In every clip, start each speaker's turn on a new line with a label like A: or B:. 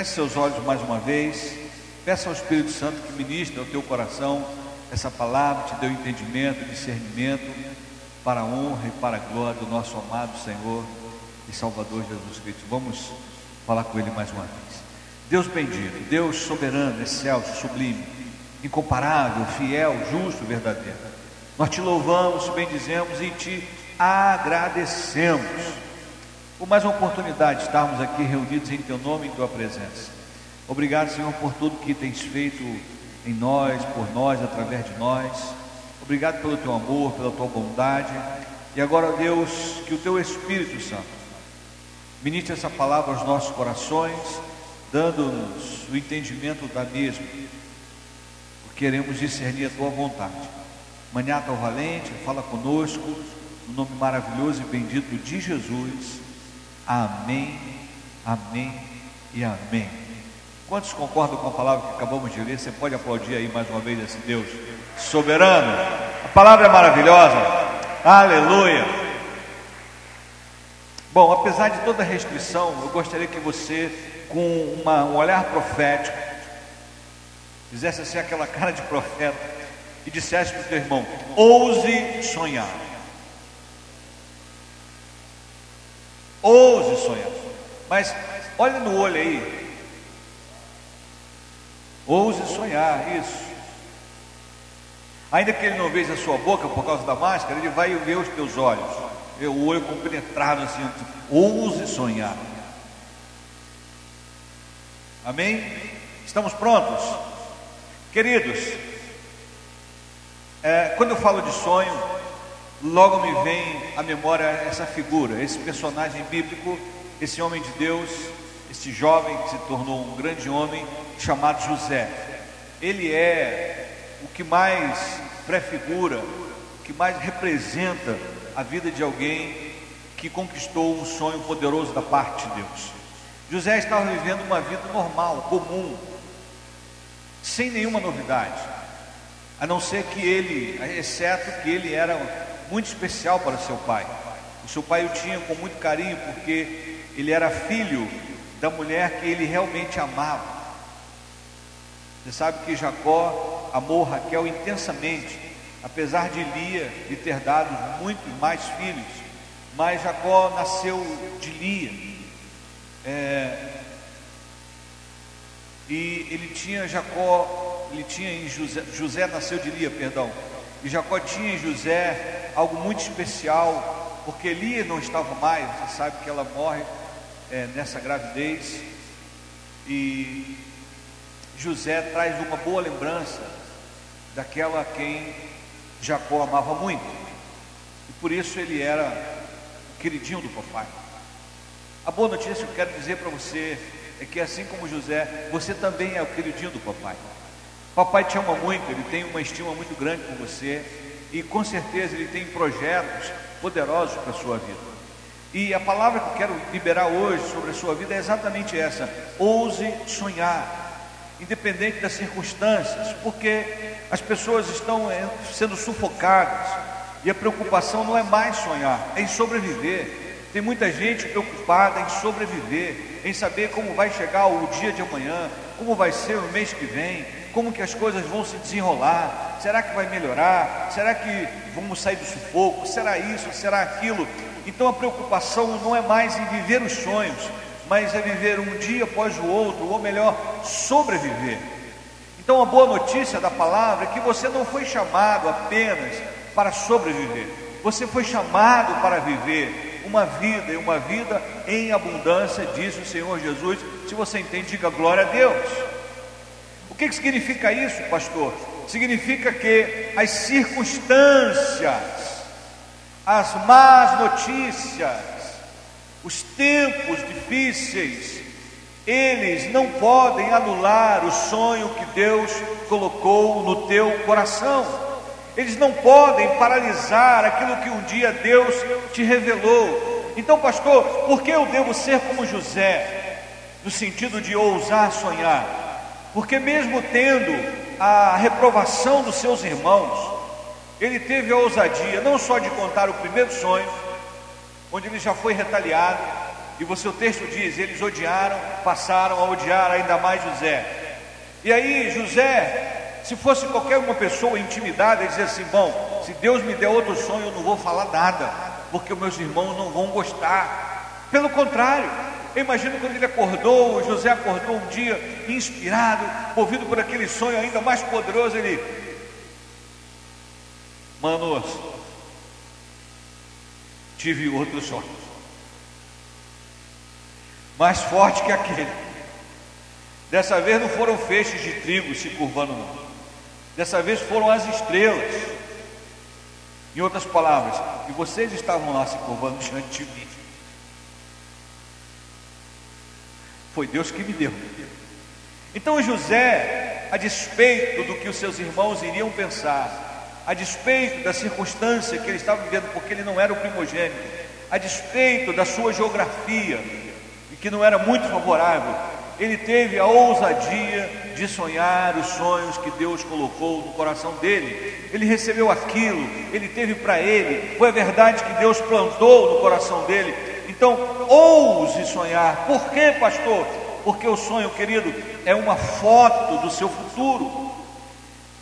A: Feche seus olhos mais uma vez. Peça ao Espírito Santo que ministre ao teu coração essa palavra, te dê o entendimento, discernimento para a honra e para a glória do nosso amado Senhor e Salvador Jesus Cristo. Vamos falar com Ele mais uma vez. Deus bendito, Deus soberano, excelso, sublime, incomparável, fiel, justo, verdadeiro. Nós te louvamos, bendizemos e te agradecemos por mais uma oportunidade de estarmos aqui reunidos em Teu nome e em Tua presença. Obrigado, Senhor, por tudo que tens feito em nós, por nós, através de nós. Obrigado pelo Teu amor, pela Tua bondade. E agora, Deus, que o Teu Espírito Santo ministre essa palavra aos nossos corações, dando-nos o entendimento da mesma. Queremos discernir a Tua vontade. Manhata ao valente, fala conosco, no nome maravilhoso e bendito de Jesus. Amém, amém e amém. Quantos concordam com a palavra que acabamos de ler? Você pode aplaudir aí mais uma vez esse Deus soberano. A palavra é maravilhosa. Aleluia. Bom, apesar de toda a restrição, eu gostaria que você, com uma, um olhar profético, fizesse assim aquela cara de profeta e dissesse para o teu irmão: ouse sonhar. Ouse sonhar. Mas olhe no olho aí. Ouse sonhar, isso. Ainda que ele não veja a sua boca por causa da máscara, ele vai ver os teus olhos. O olho compenetrado assim. Ouse sonhar. Amém? Estamos prontos? Queridos, é, quando eu falo de sonho, logo me vem à memória essa figura, esse personagem bíblico, esse homem de Deus, esse jovem que se tornou um grande homem chamado José. Ele é o que mais prefigura, o que mais representa a vida de alguém que conquistou um sonho poderoso da parte de Deus. José estava vivendo uma vida normal, comum, sem nenhuma novidade, a não ser que ele, exceto que ele era muito especial para seu pai. O seu pai o tinha com muito carinho porque ele era filho da mulher que ele realmente amava. Você sabe que Jacó amou Raquel intensamente, apesar de Lia lhe ter dado muito mais filhos, mas Jacó nasceu de Lia. É, e ele tinha Jacó, ele tinha José, José nasceu de Lia, perdão. E Jacó tinha em José algo muito especial, porque Lia não estava mais, você sabe que ela morre é, nessa gravidez. E José traz uma boa lembrança daquela a quem Jacó amava muito. E por isso ele era o queridinho do papai. A boa notícia que eu quero dizer para você é que assim como José, você também é o queridinho do papai. Papai te ama muito, ele tem uma estima muito grande por você e com certeza ele tem projetos poderosos para a sua vida. E a palavra que eu quero liberar hoje sobre a sua vida é exatamente essa: ouse sonhar, independente das circunstâncias, porque as pessoas estão eh, sendo sufocadas e a preocupação não é mais sonhar, é em sobreviver. Tem muita gente preocupada em sobreviver, em saber como vai chegar o dia de amanhã, como vai ser o mês que vem, como que as coisas vão se desenrolar, será que vai melhorar? Será que vamos sair do sufoco? Será isso? Será aquilo? Então a preocupação não é mais em viver os sonhos, mas é viver um dia após o outro, ou melhor, sobreviver. Então a boa notícia da palavra é que você não foi chamado apenas para sobreviver, você foi chamado para viver uma vida e uma vida em abundância, diz o Senhor Jesus. Se você entende, diga glória a Deus. Que, que significa isso, pastor? Significa que as circunstâncias, as más notícias, os tempos difíceis, eles não podem anular o sonho que Deus colocou no teu coração. Eles não podem paralisar aquilo que um dia Deus te revelou. Então, pastor, por que eu devo ser como José? No sentido de ousar sonhar. Porque, mesmo tendo a reprovação dos seus irmãos, ele teve a ousadia não só de contar o primeiro sonho, onde ele já foi retaliado, E o texto diz, eles odiaram, passaram a odiar ainda mais José. E aí José, se fosse qualquer uma pessoa intimidada, ele dizia assim: Bom, se Deus me der outro sonho, eu não vou falar nada, porque meus irmãos não vão gostar. Pelo contrário, eu imagino quando ele acordou, José acordou um dia inspirado, movido por aquele sonho ainda mais poderoso, ele, manos, tive outro sonho mais forte que aquele. Dessa vez não foram feixes de trigo se curvando, não. Dessa vez foram as estrelas. Em outras palavras, e vocês estavam lá se curvando diante de mim. Foi Deus que me deu. Então José, a despeito do que os seus irmãos iriam pensar, a despeito da circunstância que ele estava vivendo, porque ele não era o primogênito, a despeito da sua geografia, que não era muito favorável, ele teve a ousadia de sonhar os sonhos que Deus colocou no coração dele. Ele recebeu aquilo, ele teve para ele, foi a verdade que Deus plantou no coração dele. Então, ouse sonhar. Por quê, pastor? Porque o sonho, querido, é uma foto do seu futuro,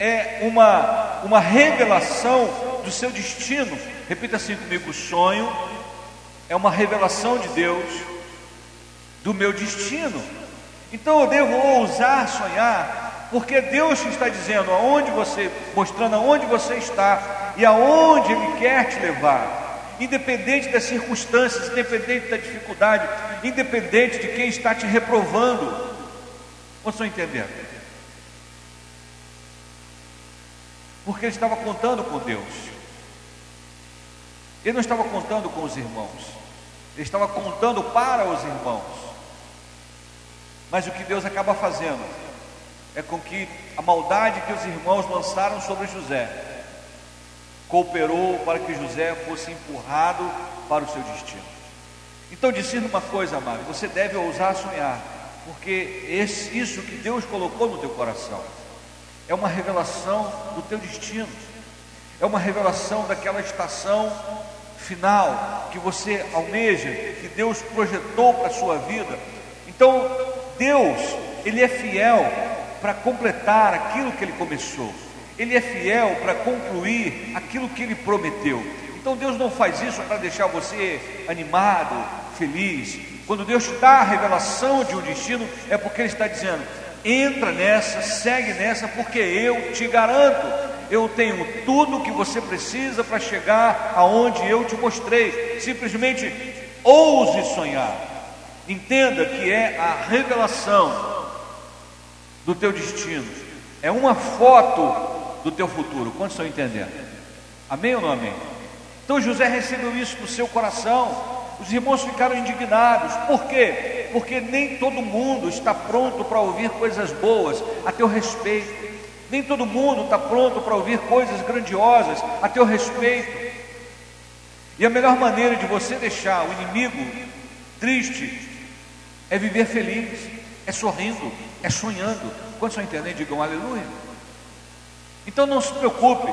A: é uma, uma revelação do seu destino. Repita assim comigo: o sonho é uma revelação de Deus do meu destino. Então eu devo ousar sonhar, porque Deus te está dizendo aonde você, mostrando aonde você está e aonde Ele quer te levar, independente das circunstâncias, independente da dificuldade, independente de quem está te reprovando. Vocês estão entendendo? Porque ele estava contando com Deus, ele não estava contando com os irmãos, ele estava contando para os irmãos. Mas o que Deus acaba fazendo é com que a maldade que os irmãos lançaram sobre José cooperou para que José fosse empurrado para o seu destino. Então, discina uma coisa, amado: você deve ousar sonhar, porque esse, isso que Deus colocou no teu coração é uma revelação do teu destino, é uma revelação daquela estação final que você almeja, que Deus projetou para a sua vida. Então, Deus, Ele é fiel para completar aquilo que Ele começou, Ele é fiel para concluir aquilo que Ele prometeu. Então Deus não faz isso para deixar você animado, feliz. Quando Deus te dá a revelação de um destino, é porque Ele está dizendo: entra nessa, segue nessa, porque eu te garanto, eu tenho tudo o que você precisa para chegar aonde eu te mostrei. Simplesmente ouse sonhar. Entenda que é a revelação do teu destino, é uma foto do teu futuro. Quantos estão entendendo? Amém ou não amém? Então José recebeu isso no seu coração. Os irmãos ficaram indignados. Por quê? Porque nem todo mundo está pronto para ouvir coisas boas a teu respeito. Nem todo mundo está pronto para ouvir coisas grandiosas a teu respeito. E a melhor maneira de você deixar o inimigo triste é viver feliz, é sorrindo, é sonhando. Quantos estão entendendo? Digam aleluia. Então não se preocupe,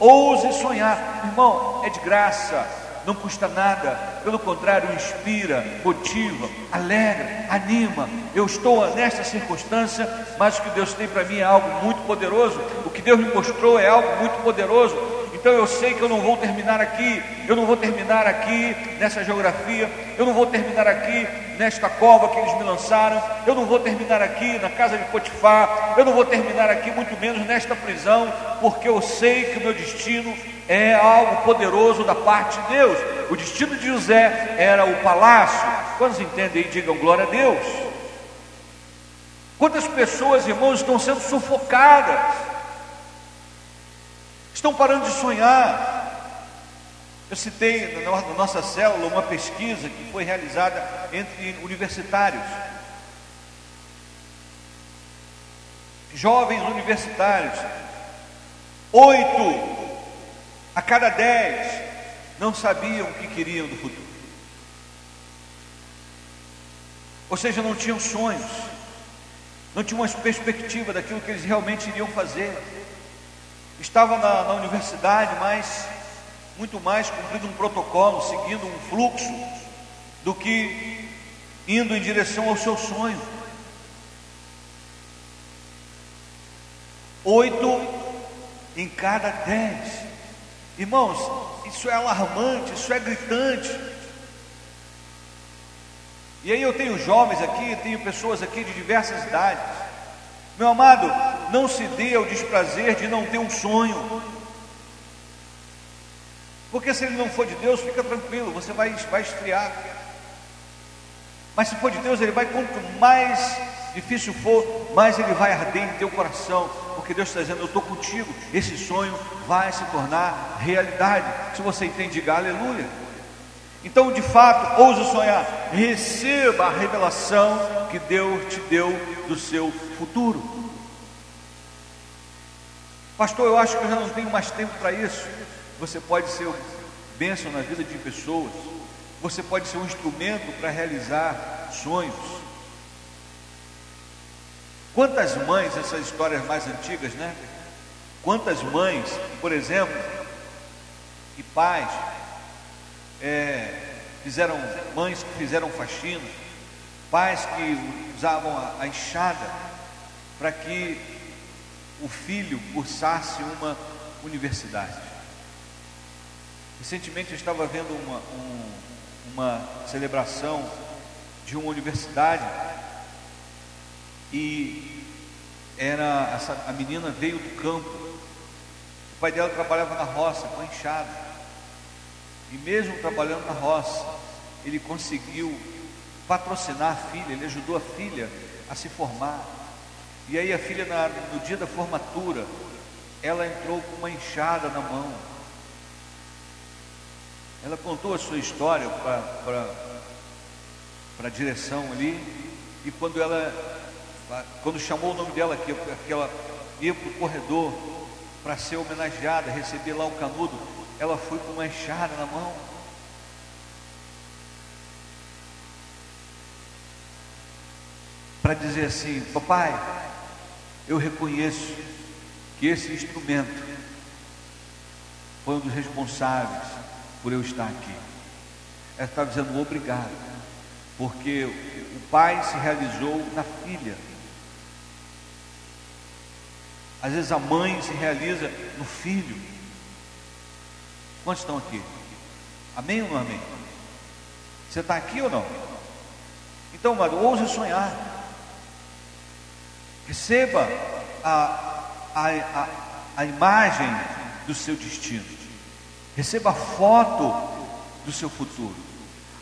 A: ouse sonhar, irmão, é de graça, não custa nada, pelo contrário, inspira, motiva, alegra, anima. Eu estou nesta circunstância, mas o que Deus tem para mim é algo muito poderoso, o que Deus me mostrou é algo muito poderoso. Então eu sei que eu não vou terminar aqui, eu não vou terminar aqui nessa geografia, eu não vou terminar aqui nesta cova que eles me lançaram, eu não vou terminar aqui na casa de Potifar, eu não vou terminar aqui muito menos nesta prisão, porque eu sei que o meu destino é algo poderoso da parte de Deus. O destino de José era o palácio. Quantos entendem aí? Digam glória a Deus. Quantas pessoas, irmãos, estão sendo sufocadas estão parando de sonhar. Eu citei na nossa célula uma pesquisa que foi realizada entre universitários. Jovens universitários, oito a cada dez não sabiam o que queriam do futuro. Ou seja, não tinham sonhos, não tinham uma perspectiva daquilo que eles realmente iriam fazer estava na, na universidade, mas muito mais cumprindo um protocolo, seguindo um fluxo, do que indo em direção ao seu sonho. Oito em cada dez. Irmãos, isso é alarmante, isso é gritante. E aí eu tenho jovens aqui, tenho pessoas aqui de diversas idades. Meu amado, não se dê ao desprazer de não ter um sonho. Porque se ele não for de Deus, fica tranquilo, você vai, vai esfriar. Mas se for de Deus, ele vai, quanto mais difícil for, mais ele vai arder em teu coração, porque Deus está dizendo: Eu estou contigo. Esse sonho vai se tornar realidade. Se você entende, diga aleluia. Então, de fato, ouse sonhar, receba a revelação que Deus te deu do seu futuro. Pastor, eu acho que eu já não tenho mais tempo para isso. Você pode ser bênção na vida de pessoas, você pode ser um instrumento para realizar sonhos. Quantas mães, essas histórias mais antigas, né? Quantas mães, por exemplo, e pais, é, fizeram, mães que fizeram faxina, pais que usavam a, a enxada para que o filho cursasse uma universidade. Recentemente eu estava vendo uma, um, uma celebração de uma universidade e era essa, a menina veio do campo. O pai dela trabalhava na roça com enxada. E mesmo trabalhando na roça, ele conseguiu patrocinar a filha, ele ajudou a filha a se formar. E aí a filha na, no dia da formatura, ela entrou com uma enxada na mão. Ela contou a sua história para a direção ali, e quando ela quando chamou o nome dela, que, que ela ia para o corredor para ser homenageada, receber lá o canudo, ela foi com uma enxada na mão. Para dizer assim, papai, eu reconheço que esse instrumento foi um dos responsáveis por eu estar aqui. Ela está dizendo obrigado, porque o pai se realizou na filha. Às vezes a mãe se realiza no filho. Quantos estão aqui? Amém ou não amém? Você está aqui ou não? Então, mano, ouse sonhar. Receba a, a, a, a imagem do seu destino. Receba a foto do seu futuro.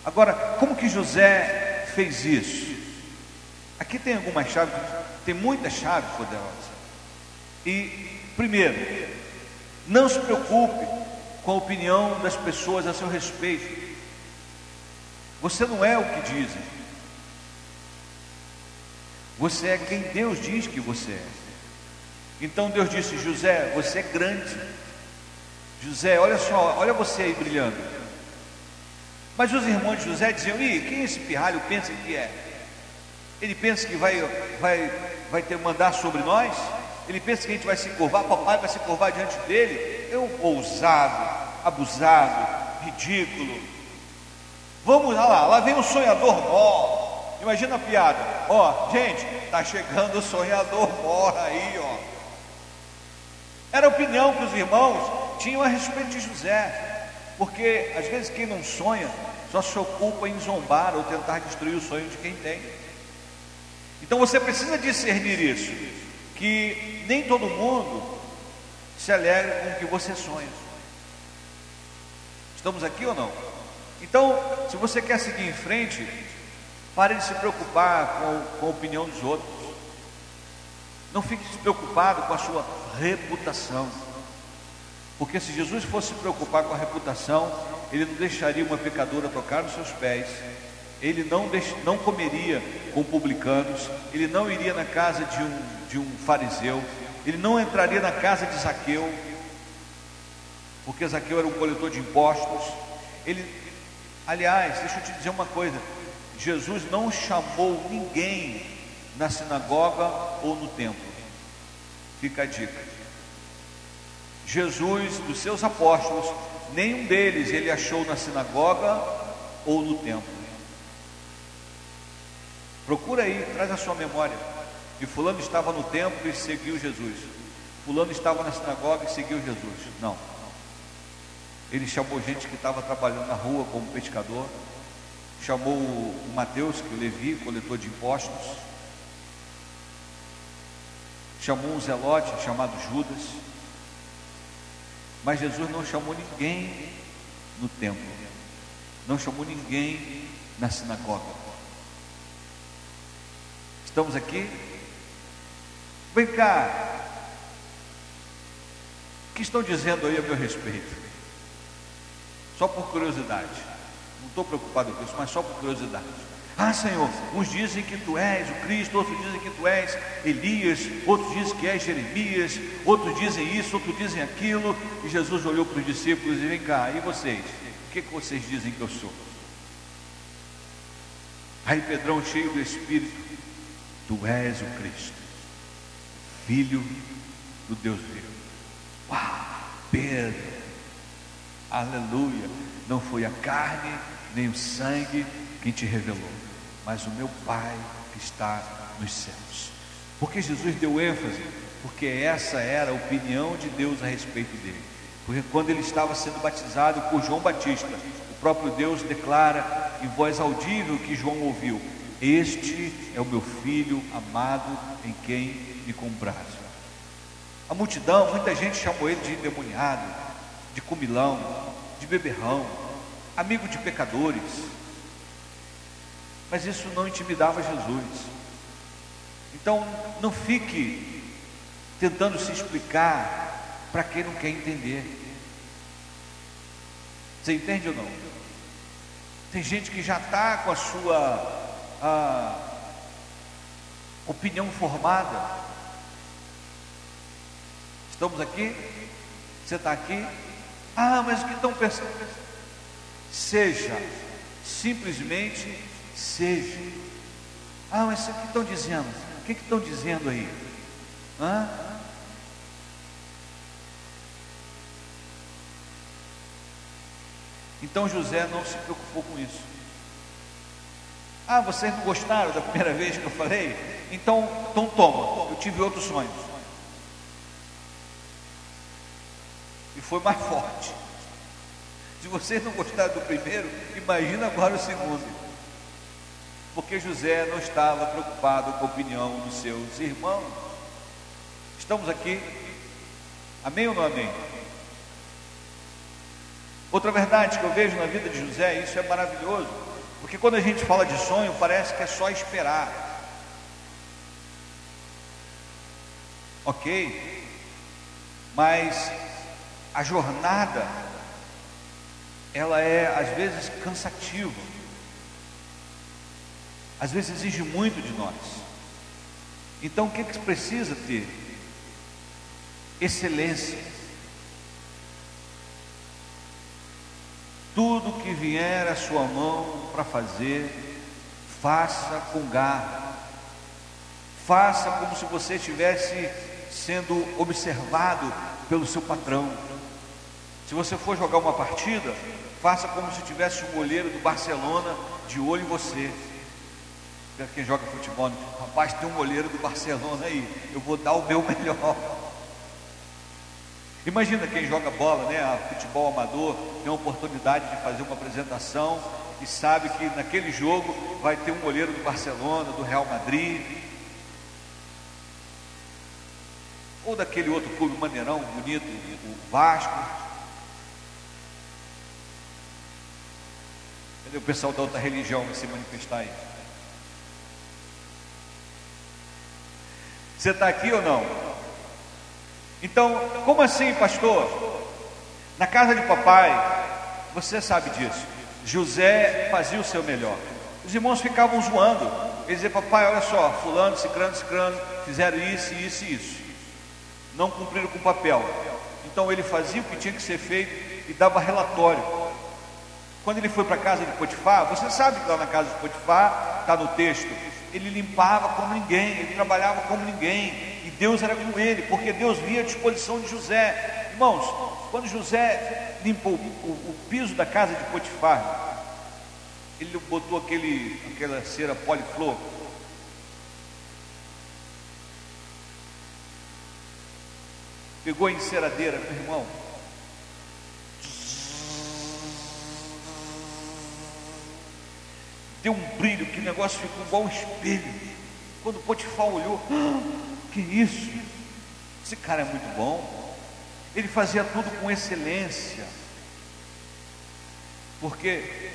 A: Agora, como que José fez isso? Aqui tem algumas chaves, tem muitas chaves poderosas. E, primeiro, não se preocupe com a opinião das pessoas a seu respeito. Você não é o que dizem. Você é quem Deus diz que você é. Então Deus disse: José, você é grande. José, olha só, olha você aí brilhando. Mas os irmãos de José diziam: Ih, quem esse pirralho pensa que é? Ele pensa que vai, vai, vai ter mandar sobre nós? Ele pensa que a gente vai se curvar, papai vai se curvar diante dele. É um ousado, abusado, ridículo. Vamos lá, lá vem o sonhador mó. Imagina a piada. Ó, gente, tá chegando o sonhador mó aí, ó. Era a opinião que os irmãos tinham a respeito de José. Porque às vezes quem não sonha só se ocupa em zombar ou tentar destruir o sonho de quem tem. Então você precisa discernir isso que nem todo mundo se alegra com o que você sonha. Estamos aqui ou não? Então, se você quer seguir em frente, pare de se preocupar com, com a opinião dos outros. Não fique preocupado com a sua reputação. Porque se Jesus fosse se preocupar com a reputação, ele não deixaria uma pecadora tocar nos seus pés, ele não, deix, não comeria com publicanos, ele não iria na casa de um de um fariseu, ele não entraria na casa de Zaqueu, porque Zaqueu era um coletor de impostos. Ele, aliás, deixa eu te dizer uma coisa: Jesus não chamou ninguém na sinagoga ou no templo. Fica a dica. Jesus, dos seus apóstolos, nenhum deles ele achou na sinagoga ou no templo. Procura aí, traz a sua memória. E fulano estava no templo e seguiu Jesus. Fulano estava na sinagoga e seguiu Jesus. Não. Ele chamou gente que estava trabalhando na rua como pescador. Chamou o Mateus, que é o Levi, coletor de impostos. Chamou um zelote chamado Judas. Mas Jesus não chamou ninguém no templo. Não chamou ninguém na sinagoga. Estamos aqui? Vem cá. O que estão dizendo aí a meu respeito? Só por curiosidade. Não estou preocupado com isso, mas só por curiosidade. Ah, Senhor, uns dizem que tu és o Cristo, outros dizem que tu és Elias, outros dizem que és Jeremias, outros dizem isso, outros dizem aquilo. E Jesus olhou para os discípulos e vem cá, e vocês? O que, que vocês dizem que eu sou? Aí Pedrão, cheio do Espírito, Tu és o Cristo, Filho do Deus vivo. Uau, Pedro, aleluia. Não foi a carne nem o sangue quem te revelou, mas o meu Pai que está nos céus. Porque Jesus deu ênfase? Porque essa era a opinião de Deus a respeito dele. Porque quando ele estava sendo batizado por João Batista, o próprio Deus declara em voz audível que João ouviu: este é o meu filho amado em quem me comprazo. A multidão, muita gente chamou ele de endemoniado, de comilão, de beberrão, amigo de pecadores. Mas isso não intimidava Jesus. Então, não fique tentando se explicar para quem não quer entender. Você entende ou não? Tem gente que já está com a sua a opinião formada. Estamos aqui? Você está aqui? Ah, mas o que estão pensando? Seja, simplesmente seja. Ah, mas o que estão dizendo? O que estão dizendo aí? Hã? Então José não se preocupou com isso. Ah, vocês não gostaram da primeira vez que eu falei? Então, então toma, eu tive outros sonhos. E foi mais forte. Se vocês não gostaram do primeiro, imagina agora o segundo. Porque José não estava preocupado com a opinião dos seus irmãos. Estamos aqui. Amém ou não amém? Outra verdade que eu vejo na vida de José, isso é maravilhoso. Porque quando a gente fala de sonho, parece que é só esperar. Ok? Mas a jornada, ela é às vezes cansativa. Às vezes exige muito de nós. Então o que, que precisa ter? Excelência Tudo que vier à sua mão para fazer, faça com garra. Faça como se você estivesse sendo observado pelo seu patrão. Se você for jogar uma partida, faça como se tivesse um goleiro do Barcelona de olho em você. Quem joga futebol, rapaz, tem um goleiro do Barcelona aí, eu vou dar o meu melhor. Imagina quem joga bola, né, futebol amador, tem a oportunidade de fazer uma apresentação e sabe que naquele jogo vai ter um goleiro do Barcelona, do Real Madrid, ou daquele outro clube maneirão, bonito, o Vasco. O pessoal da outra religião vai se manifestar aí? Você está aqui ou não? Então, como assim, pastor? Na casa de papai, você sabe disso. José fazia o seu melhor. Os irmãos ficavam zoando. Eles diziam, papai, olha só, fulano, cicrano, cicrano, fizeram isso, isso e isso. Não cumpriram com o papel. Então ele fazia o que tinha que ser feito e dava relatório. Quando ele foi para a casa de Potifar, você sabe que lá na casa de Potifar, está no texto, ele limpava como ninguém, ele trabalhava como ninguém, e Deus era com ele, porque Deus via a disposição de José. Irmãos, quando José limpou o, o piso da casa de Potifar, ele botou aquele, aquela cera poliflor. Pegou a enceradeira, meu irmão, Deu um brilho, que o negócio ficou igual um espelho. Quando Potifar olhou, ah, que isso? Esse cara é muito bom. Ele fazia tudo com excelência. Porque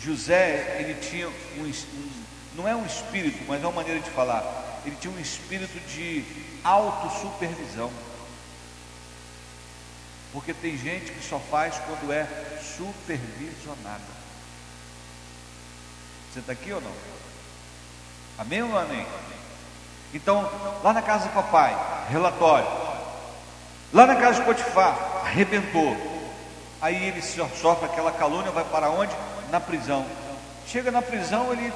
A: José, ele tinha um, um, não é um espírito, mas é uma maneira de falar. Ele tinha um espírito de autossupervisão. Porque tem gente que só faz quando é supervisionada. Você está aqui ou não? Amém ou amém? Então, lá na casa do papai, relatório. Lá na casa de Potifar, arrebentou. Aí ele sofre aquela calúnia, vai para onde? Na prisão. Chega na prisão, ele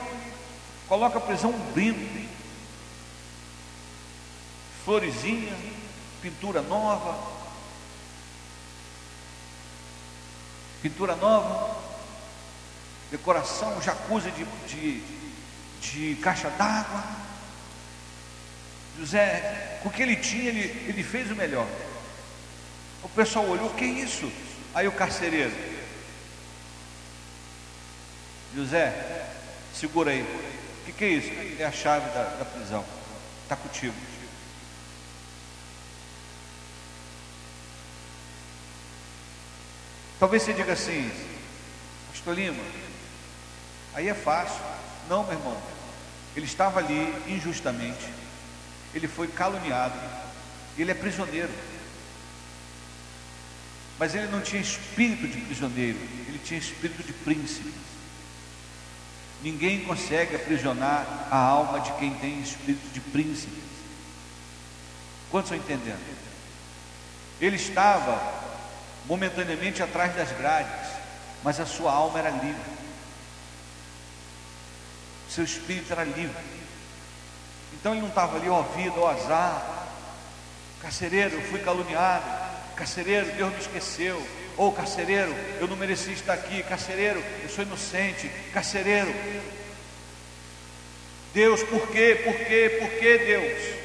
A: coloca a prisão um brinde. Florezinha, pintura nova, pintura nova, decoração, jacuzzi de, de, de caixa d'água. José, com o que ele tinha, ele, ele fez o melhor. O pessoal olhou, o que é isso? Aí o carcereiro, José, segura aí. O que, que é isso? É a chave da, da prisão. Está contigo. Talvez você diga assim, Pastor Lima, aí é fácil. Não, meu irmão. Ele estava ali injustamente. Ele foi caluniado. Ele é prisioneiro. Mas ele não tinha espírito de prisioneiro, ele tinha espírito de príncipe. Ninguém consegue aprisionar a alma de quem tem espírito de príncipe. Quantos estão entendendo? Ele estava momentaneamente atrás das grades, mas a sua alma era livre, seu espírito era livre. Então ele não estava ali, ó vida, ó azar, carcereiro, eu fui caluniado, carcereiro, Deus me esqueceu, ou carcereiro, eu não mereci estar aqui, carcereiro, eu sou inocente, carcereiro. Deus, por quê? Por quê? Por quê, Deus?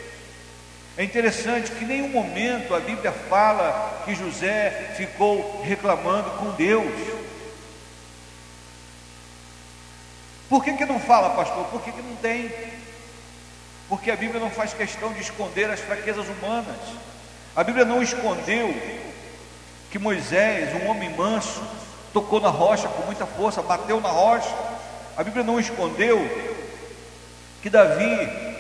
A: É interessante que em nenhum momento a Bíblia fala que José ficou reclamando com Deus. Por que, que não fala, pastor? Por que, que não tem? Porque a Bíblia não faz questão de esconder as fraquezas humanas. A Bíblia não escondeu que Moisés, um homem manso, tocou na rocha com muita força, bateu na rocha. A Bíblia não escondeu que Davi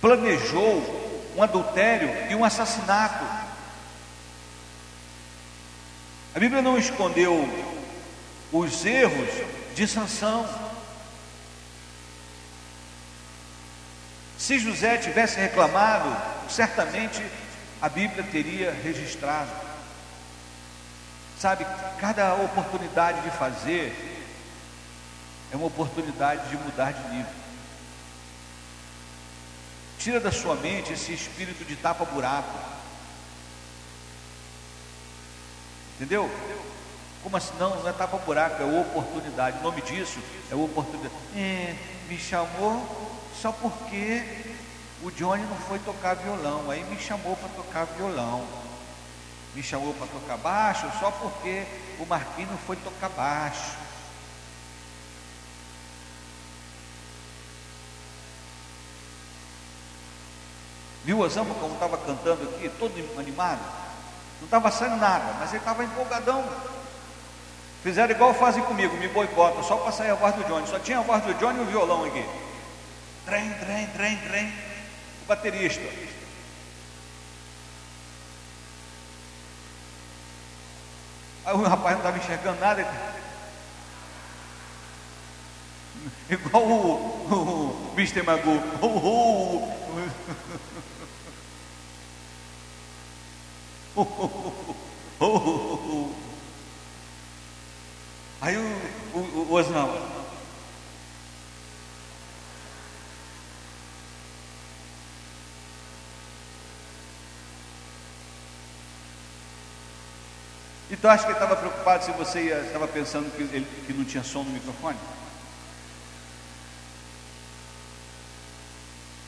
A: planejou um adultério e um assassinato. A Bíblia não escondeu os erros de Sansão. Se José tivesse reclamado, certamente a Bíblia teria registrado. Sabe, cada oportunidade de fazer é uma oportunidade de mudar de nível. Tira da sua mente esse espírito de tapa-buraco. Entendeu? Como assim? Não, não é tapa-buraco, é oportunidade. O nome disso é oportunidade. É, me chamou só porque o Johnny não foi tocar violão. Aí me chamou para tocar violão. Me chamou para tocar baixo só porque o Marquinhos não foi tocar baixo. Viu o Osama como estava cantando aqui, todo animado? Não estava saindo nada, mas ele estava empolgadão. Fizeram igual fazem comigo, me boicota, só para sair a voz do Johnny. Só tinha a voz do Johnny e o violão aqui. Trem, trem, trem, trem. O baterista. Aí o rapaz não estava enxergando nada. Ele... Igual o, o, o Mr. Magoo. Aí o, o, o Osnão. Então acho que ele estava preocupado se você estava pensando que, ele, que não tinha som no microfone?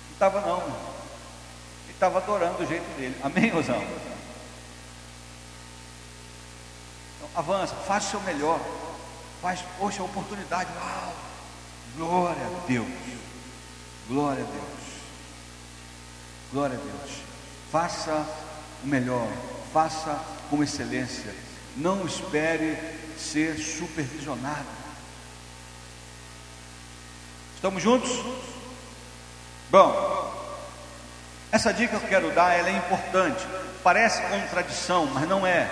A: Não estava não. Ele estava adorando do jeito dele. Amém, Rosão? Então, avança, faz o seu melhor. Faz, poxa, oportunidade. Uau! Glória a Deus. Glória a Deus. Glória a Deus. Faça o melhor. Faça com excelência. Não espere ser supervisionado. Estamos juntos? Bom, essa dica que eu quero dar, ela é importante. Parece contradição, mas não é.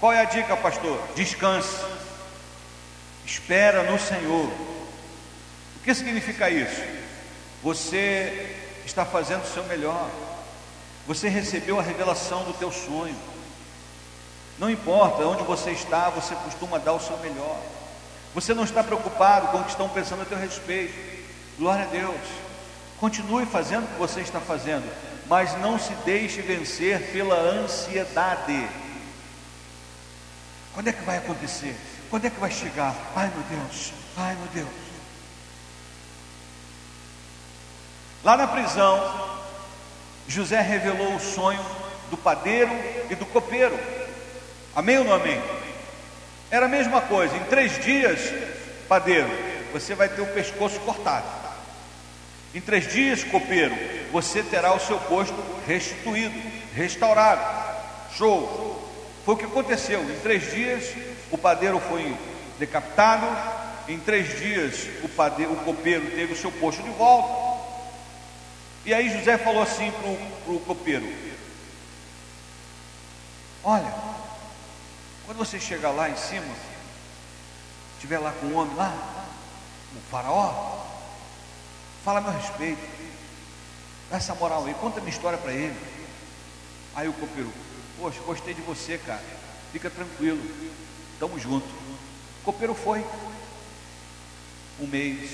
A: Qual é a dica, pastor? Descanse. Espera no Senhor. O que significa isso? Você está fazendo o seu melhor. Você recebeu a revelação do teu sonho. Não importa onde você está, você costuma dar o seu melhor. Você não está preocupado com o que estão pensando a teu respeito. Glória a Deus. Continue fazendo o que você está fazendo, mas não se deixe vencer pela ansiedade. Quando é que vai acontecer? Quando é que vai chegar? Ai meu Deus, ai meu Deus. Lá na prisão, José revelou o sonho do padeiro e do copeiro. Amém ou não amém? Era a mesma coisa. Em três dias, padeiro, você vai ter o pescoço cortado. Em três dias, copeiro, você terá o seu posto restituído, restaurado. Show! Foi o que aconteceu. Em três dias, o padeiro foi decapitado. Em três dias, o, padeiro, o copeiro teve o seu posto de volta. E aí José falou assim para o copeiro: Olha, quando você chegar lá em cima, estiver lá com o homem lá, o faraó, Fala a meu respeito. Dá essa moral aí, conta minha história para ele. Aí o copeiro, poxa, gostei de você, cara. Fica tranquilo. Tamo junto. O copeiro foi. Um mês,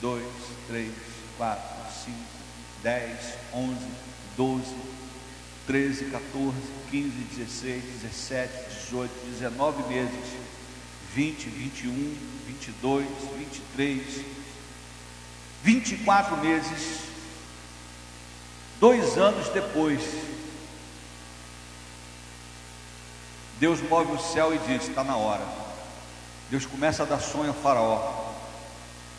A: dois, três, quatro, cinco, dez, onze, doze, treze, 14, 15, 16, 17, 18, 19 meses, 20, 21, 22, 23, 24 meses, dois anos depois, Deus move o céu e diz: está na hora. Deus começa a dar sonho ao Faraó.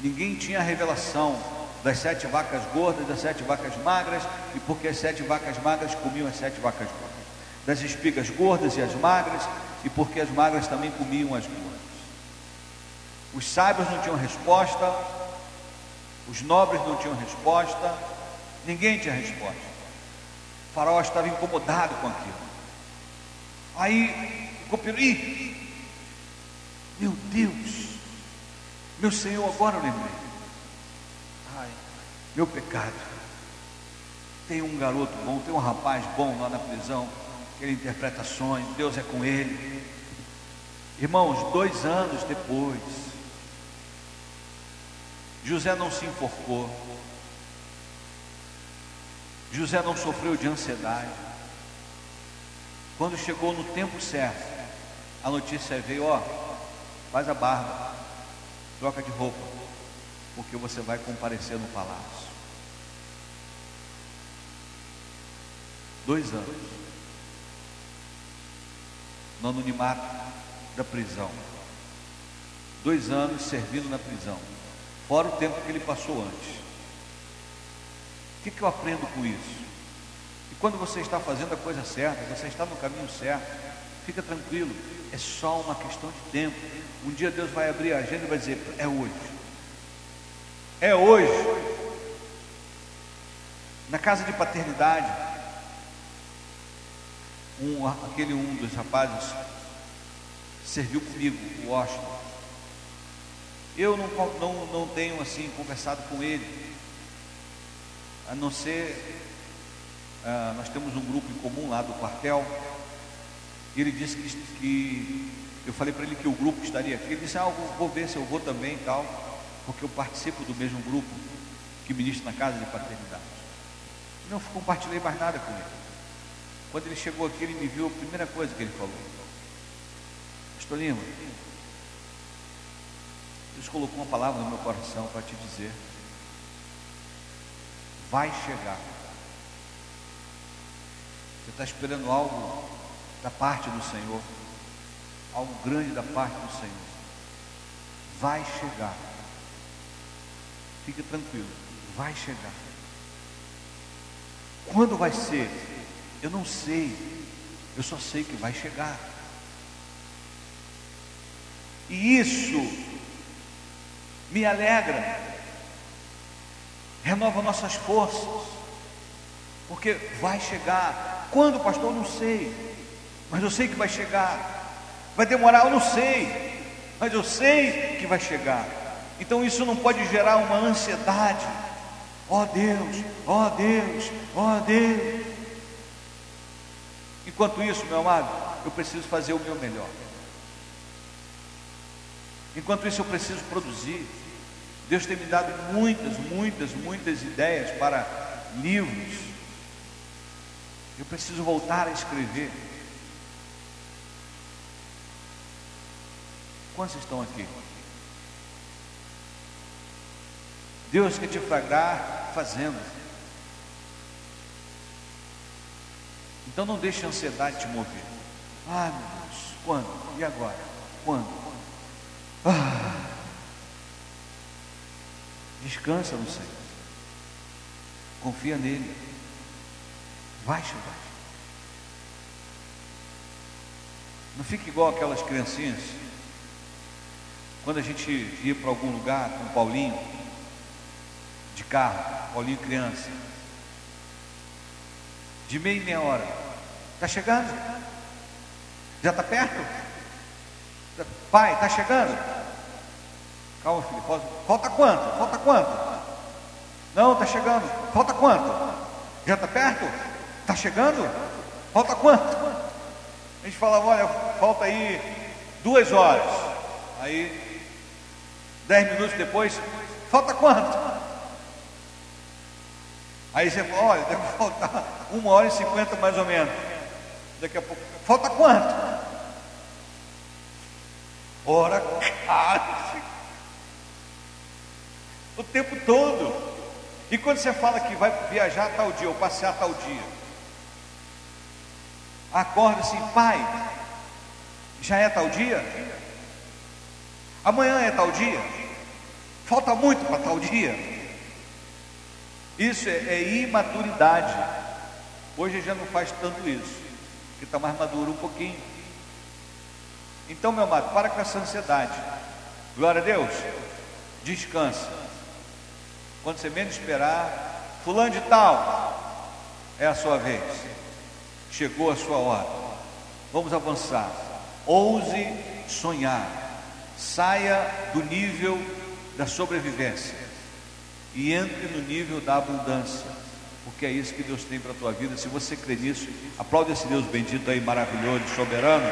A: Ninguém tinha a revelação das sete vacas gordas, das sete vacas magras, e porque as sete vacas magras comiam as sete vacas gordas, das espigas gordas e as magras, e porque as magras também comiam as gordas. Os sábios não tinham resposta, os nobres não tinham resposta, ninguém tinha resposta. O faraó estava incomodado com aquilo. Aí o copeiro, ih, meu Deus, meu Senhor, agora eu lembrei. Ai, meu pecado. Tem um garoto bom, tem um rapaz bom lá na prisão, que ele interpreta sonhos, Deus é com ele. Irmãos, dois anos depois, José não se enforcou. José não sofreu de ansiedade. Quando chegou no tempo certo, a notícia veio: ó, faz a barba, troca de roupa, porque você vai comparecer no palácio. Dois anos no anonimato da prisão. Dois anos servindo na prisão fora o tempo que ele passou antes. O que, que eu aprendo com isso? Quando você está fazendo a coisa certa, você está no caminho certo, fica tranquilo, é só uma questão de tempo. Um dia Deus vai abrir a agenda e vai dizer: é hoje. É hoje. Na casa de paternidade, um, aquele um dos rapazes serviu comigo, o Washington. Eu não, não, não tenho assim conversado com ele, a não ser, ah, nós temos um grupo em comum lá do quartel, e ele disse que, que eu falei para ele que o grupo estaria aqui, ele disse, ah, vou ver se eu vou também e tal, porque eu participo do mesmo grupo que ministra na casa de paternidade. Não compartilhei mais nada com ele. Quando ele chegou aqui, ele me viu, a primeira coisa que ele falou, Pastor Lima, Deus colocou uma palavra no meu coração para te dizer: vai chegar. Você está esperando algo da parte do Senhor, algo grande da parte do Senhor. Vai chegar. Fique tranquilo, vai chegar. Quando vai ser? Eu não sei. Eu só sei que vai chegar. E isso me alegra, renova nossas forças, porque vai chegar. Quando, pastor? Eu não sei, mas eu sei que vai chegar. Vai demorar? Eu não sei, mas eu sei que vai chegar. Então isso não pode gerar uma ansiedade. Ó oh Deus, ó oh Deus, ó oh Deus. Enquanto isso, meu amado, eu preciso fazer o meu melhor. Enquanto isso, eu preciso produzir. Deus tem me dado muitas, muitas, muitas ideias para livros. Eu preciso voltar a escrever. Quantos estão aqui? Deus quer te flagrar fazendo. Então não deixe a ansiedade te mover. Ah, meu Deus, quando? E agora? Quando? Ah. Descansa no Senhor. Confia nele. Vai chegar. Não fique igual aquelas criancinhas. Quando a gente ia para algum lugar com o Paulinho, de carro, Paulinho criança, de meia e meia hora, está chegando? Já está perto? Pai, está chegando? Calma, filho. Falta quanto? Falta quanto? Não, está chegando. Falta quanto? Já está perto? Está chegando? Falta quanto? A gente falava, olha, falta aí duas horas. Aí, dez minutos depois, falta quanto? Aí você fala, olha, deve faltar uma hora e cinquenta mais ou menos. Daqui a pouco, falta quanto? Ora, case. O tempo todo. E quando você fala que vai viajar tal dia ou passear tal dia, acorda assim, pai, já é tal dia? Amanhã é tal dia? Falta muito para tal dia? Isso é, é imaturidade. Hoje já não faz tanto isso, porque está mais maduro um pouquinho. Então, meu amado, para com essa ansiedade. Glória a Deus. Descansa. Quando você menos esperar, fulano de tal, é a sua vez. Chegou a sua hora. Vamos avançar. Ouse sonhar. Saia do nível da sobrevivência e entre no nível da abundância, porque é isso que Deus tem para a tua vida. Se você crê nisso, aplaude esse Deus bendito aí, maravilhoso, soberano.